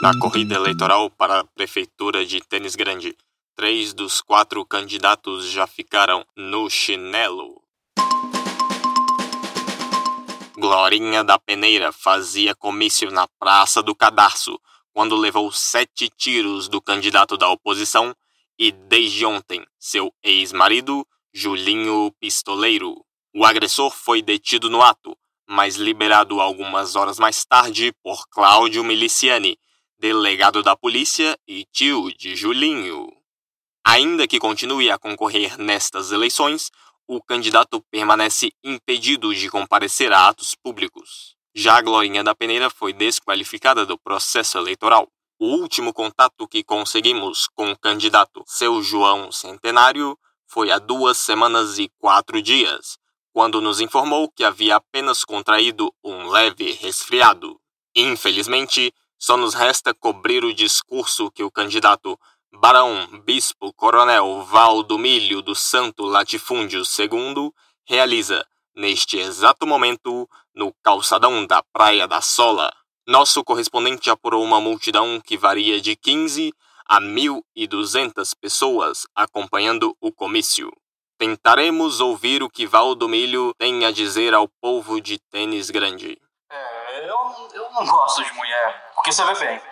Na corrida eleitoral para a prefeitura de Tênis Grande, três dos quatro candidatos já ficaram no chinelo. Glorinha da Peneira fazia comício na Praça do Cadarço quando levou sete tiros do candidato da oposição e, desde ontem, seu ex-marido, Julinho Pistoleiro. O agressor foi detido no ato, mas liberado algumas horas mais tarde por Cláudio Miliciani, delegado da polícia e tio de Julinho. Ainda que continue a concorrer nestas eleições, o candidato permanece impedido de comparecer a atos públicos. Já a Glorinha da Peneira foi desqualificada do processo eleitoral. O último contato que conseguimos com o candidato, seu João Centenário, foi há duas semanas e quatro dias, quando nos informou que havia apenas contraído um leve resfriado. Infelizmente, só nos resta cobrir o discurso que o candidato Barão Bispo Coronel Valdomilho do Santo Latifúndio II realiza, neste exato momento, no calçadão da Praia da Sola. Nosso correspondente apurou uma multidão que varia de 15 a 1.200 pessoas acompanhando o comício. Tentaremos ouvir o que Valdomilho tem a dizer ao povo de tênis grande. É, eu, eu não gosto de mulher, porque você vê bem.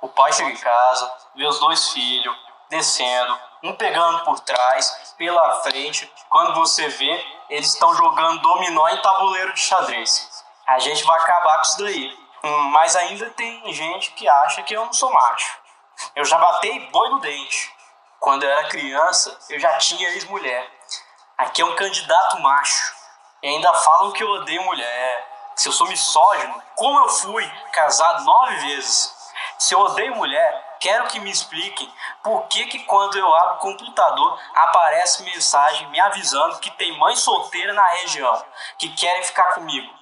O pai chega em casa, vê os dois filhos descendo, um pegando por trás, pela frente. Quando você vê, eles estão jogando dominó em tabuleiro de xadrez. A gente vai acabar com isso daí. Hum, mas ainda tem gente que acha que eu não sou macho. Eu já batei boi no dente. Quando eu era criança, eu já tinha ex-mulher. Aqui é um candidato macho. E ainda falam que eu odeio mulher. Se eu sou misógino, como eu fui casado nove vezes. Se eu odeio mulher, quero que me expliquem por que, que quando eu abro o computador aparece mensagem me avisando que tem mãe solteira na região que querem ficar comigo.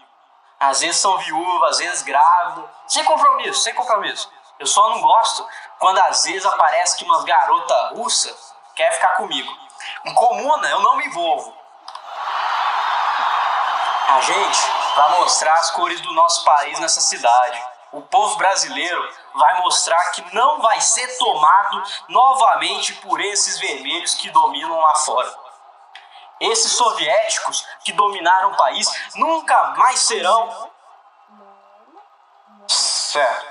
Às vezes são viúvas, às vezes grávidas, sem compromisso, sem compromisso. Eu só não gosto quando às vezes aparece que umas garota russa quer ficar comigo. Em comuna eu não me envolvo. A gente vai mostrar as cores do nosso país nessa cidade. O povo brasileiro vai mostrar que não vai ser tomado novamente por esses vermelhos que dominam lá fora. Esses soviéticos que dominaram o país nunca mais serão. Certo.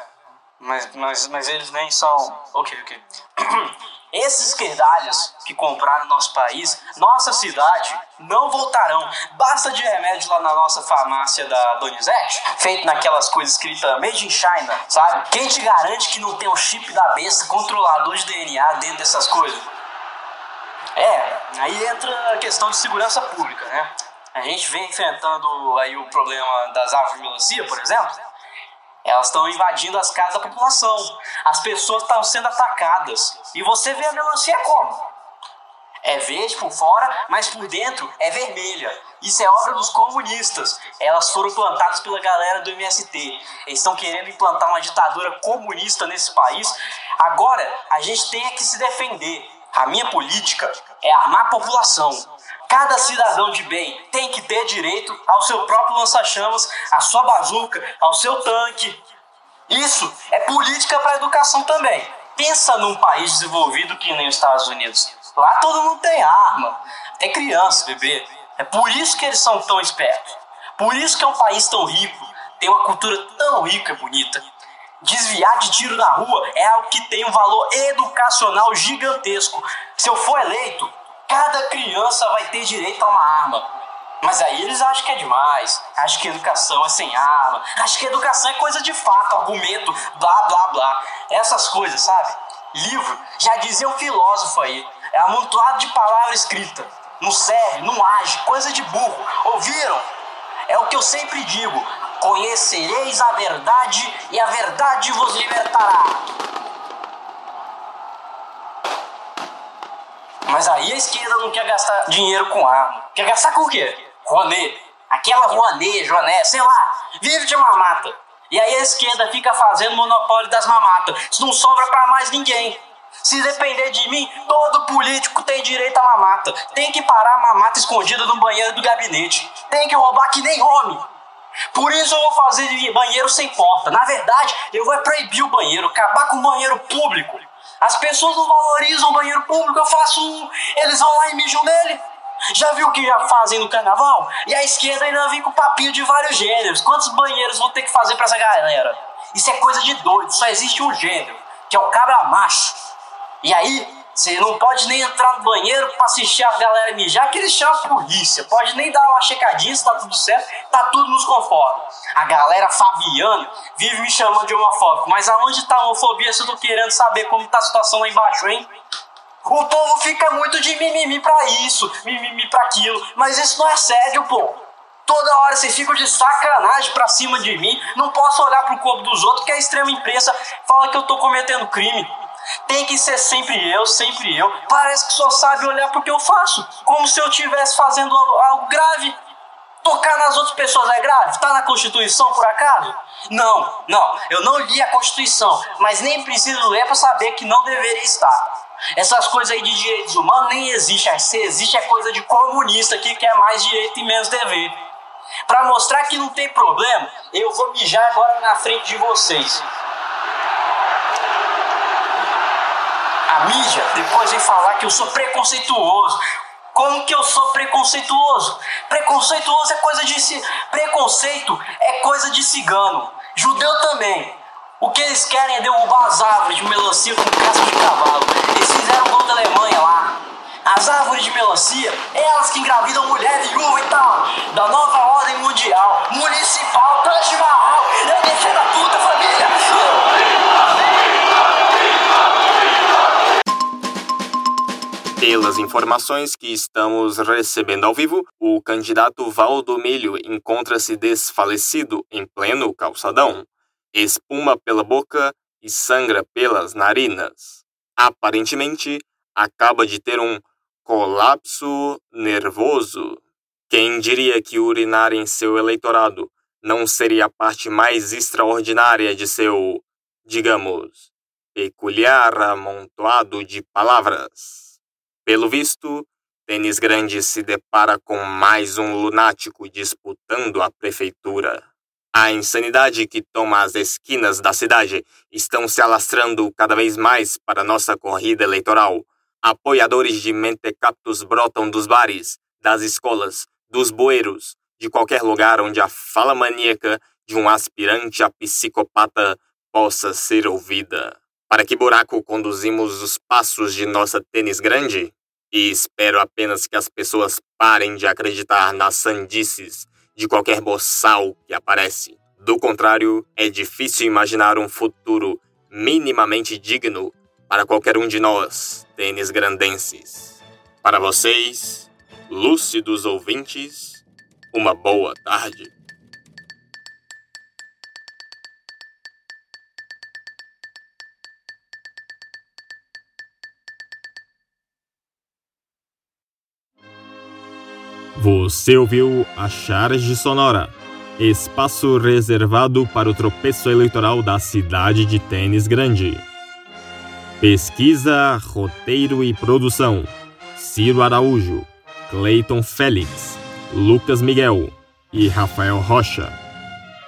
Mas, mas, mas eles nem são. Ok, ok. Esses esquerdalhas que compraram nosso país, nossa cidade, não voltarão. Basta de remédio lá na nossa farmácia da Donizete, feito naquelas coisas escritas Made in China, sabe? Quem te garante que não tem um chip da besta, controlador de DNA dentro dessas coisas? É, aí entra a questão de segurança pública, né? A gente vem enfrentando aí o problema das árvores de melancia, por exemplo elas estão invadindo as casas da população. As pessoas estão sendo atacadas. E você vê a melancia como? É verde por fora, mas por dentro é vermelha. Isso é obra dos comunistas. Elas foram plantadas pela galera do MST. Eles estão querendo implantar uma ditadura comunista nesse país. Agora, a gente tem que se defender. A minha política é armar a população. Cada cidadão de bem tem que ter direito ao seu próprio lança-chamas, à sua bazuca, ao seu tanque. Isso é política para a educação também. Pensa num país desenvolvido que nem os Estados Unidos. Lá todo mundo tem arma, até criança, bebê. É por isso que eles são tão espertos. Por isso que é um país tão rico, tem uma cultura tão rica e bonita. Desviar de tiro na rua é algo que tem um valor educacional gigantesco. Se eu for eleito, Cada criança vai ter direito a uma arma. Mas aí eles acham que é demais, acham que educação é sem arma, acham que educação é coisa de fato, argumento, blá blá blá. Essas coisas, sabe? Livro, já dizia o filósofo aí, é amontoado de palavra escrita. Não serve, não age, coisa de burro. Ouviram? É o que eu sempre digo: conhecereis a verdade e a verdade vos libertará. Mas aí a esquerda não quer gastar dinheiro com arma. Quer gastar com o quê? Rouanet. Aquela Rouanet, Joané, sei lá, vive de mamata. E aí a esquerda fica fazendo monopólio das mamatas. Isso não sobra para mais ninguém. Se depender de mim, todo político tem direito a mamata. Tem que parar a mamata escondida no banheiro do gabinete. Tem que roubar que nem homem. Por isso eu vou fazer banheiro sem porta. Na verdade, eu vou proibir o banheiro, acabar com o banheiro público. As pessoas não valorizam o banheiro público, eu faço um, eles vão lá e mijam nele. Já viu o que já fazem no carnaval? E a esquerda ainda vem com papinho de vários gêneros. Quantos banheiros vão ter que fazer para essa galera? Isso é coisa de doido, só existe um gênero, que é o cabra macho. E aí, você não pode nem entrar no banheiro pra assistir a galera mijar, que eles chamam polícia. Pode nem dar uma checadinha se tá tudo certo, tá tudo nos conforme. A galera Fabiano vive me chamando de homofóbico, mas aonde tá a homofobia se eu tô querendo saber como tá a situação lá embaixo, hein? O povo fica muito de mimimi pra isso, mimimi pra aquilo, mas isso não é sério, pô. Toda hora vocês ficam de sacanagem pra cima de mim. Não posso olhar pro corpo dos outros que a extrema imprensa fala que eu tô cometendo crime. Tem que ser sempre eu, sempre eu. Parece que só sabe olhar pro que eu faço, como se eu estivesse fazendo algo grave. Tocar nas outras pessoas é grave? Tá na Constituição por acaso? Não, não, eu não li a Constituição, mas nem preciso ler para saber que não deveria estar. Essas coisas aí de direitos humanos nem existem. Se existe é coisa de comunista que quer mais direito e menos dever. Para mostrar que não tem problema, eu vou mijar agora na frente de vocês. A mídia depois vem falar que eu sou preconceituoso. Como que eu sou preconceituoso? Preconceituoso é coisa de preconceito é coisa de cigano. Judeu também. O que eles querem é derrubar as árvores de melancia com casca de cavalo. Eles fizeram gol da Alemanha lá. As árvores de melancia, elas que engravidam mulher viúva e tal. Da nova ordem mundial, municipal, Mahal. Eu defendo a puta família. Pelas informações que estamos recebendo ao vivo, o candidato Valdomilho encontra-se desfalecido em pleno calçadão, espuma pela boca e sangra pelas narinas. Aparentemente, acaba de ter um colapso nervoso. Quem diria que urinar em seu eleitorado não seria a parte mais extraordinária de seu, digamos, peculiar amontoado de palavras? Pelo visto, Tênis Grande se depara com mais um lunático disputando a prefeitura. A insanidade que toma as esquinas da cidade estão se alastrando cada vez mais para nossa corrida eleitoral. Apoiadores de mentecaptos brotam dos bares, das escolas, dos bueiros, de qualquer lugar onde a fala maníaca de um aspirante a psicopata possa ser ouvida. Para que buraco conduzimos os passos de nossa tênis grande? E espero apenas que as pessoas parem de acreditar nas sandices de qualquer boçal que aparece. Do contrário, é difícil imaginar um futuro minimamente digno para qualquer um de nós, tênis grandenses. Para vocês, lúcidos ouvintes, uma boa tarde. Você ouviu a Charge Sonora, espaço reservado para o tropeço eleitoral da cidade de Tênis Grande. Pesquisa, roteiro e produção: Ciro Araújo, Clayton Félix, Lucas Miguel e Rafael Rocha.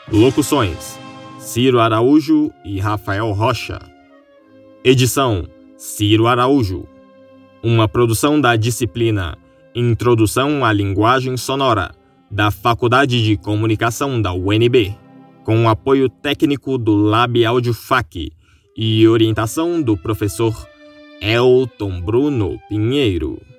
Locuções: Ciro Araújo e Rafael Rocha. Edição: Ciro Araújo. Uma produção da disciplina Introdução à Linguagem Sonora, da Faculdade de Comunicação da UNB, com apoio técnico do Lab Audio FAC e orientação do professor Elton Bruno Pinheiro.